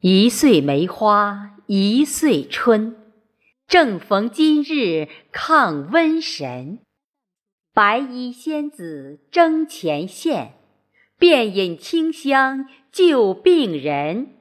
一岁梅花一岁春，正逢今日抗瘟神，白衣仙子争前线，遍饮清香救病人。